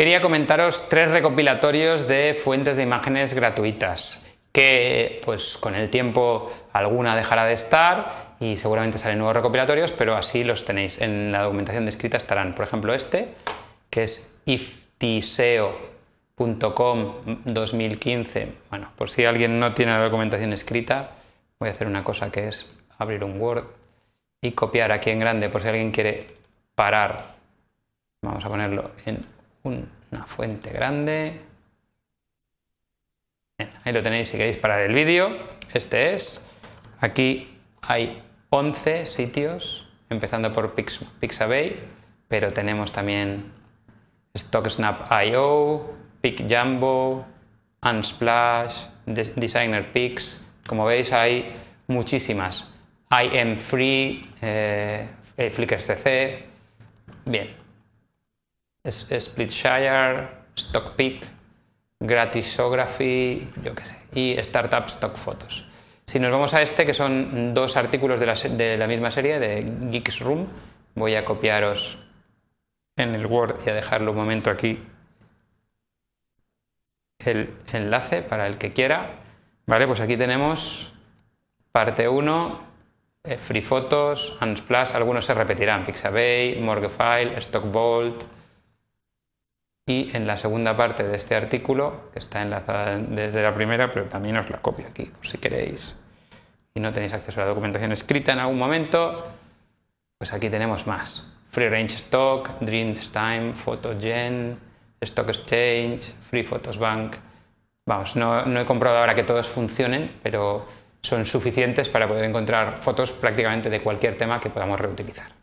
Quería comentaros tres recopilatorios de fuentes de imágenes gratuitas que pues con el tiempo alguna dejará de estar y seguramente salen nuevos recopilatorios, pero así los tenéis. En la documentación descrita estarán, por ejemplo, este, que es iftiseo.com 2015. Bueno, por si alguien no tiene la documentación escrita, voy a hacer una cosa que es abrir un Word y copiar aquí en grande por si alguien quiere parar. Vamos a ponerlo en una fuente grande ahí lo tenéis si queréis parar el vídeo. Este es. Aquí hay 11 sitios, empezando por Pix, Pixabay, pero tenemos también StockSnap.io, PicJumbo, Unsplash, Designer Pix. Como veis hay muchísimas. IM Free, eh, Flickr CC, bien. Splitshire, StockPick, Gratisography, yo qué sé, y Startup Stock Photos. Si nos vamos a este, que son dos artículos de la, misma serie, de Geeks Room, voy a copiaros en el Word y a dejarlo un momento aquí el enlace para el que quiera. Vale, pues aquí tenemos parte 1, eh, Free Photos, Unsplash, algunos se repetirán, Pixabay, Morgefile, StockVault, y en la segunda parte de este artículo, que está enlazada desde la primera, pero también os la copio aquí, por si queréis, y no tenéis acceso a la documentación escrita en algún momento, pues aquí tenemos más. Free Range Stock, Dreamtime, Photogen, Stock Exchange, Free Photos Bank. Vamos, no, no he comprobado ahora que todos funcionen, pero son suficientes para poder encontrar fotos prácticamente de cualquier tema que podamos reutilizar.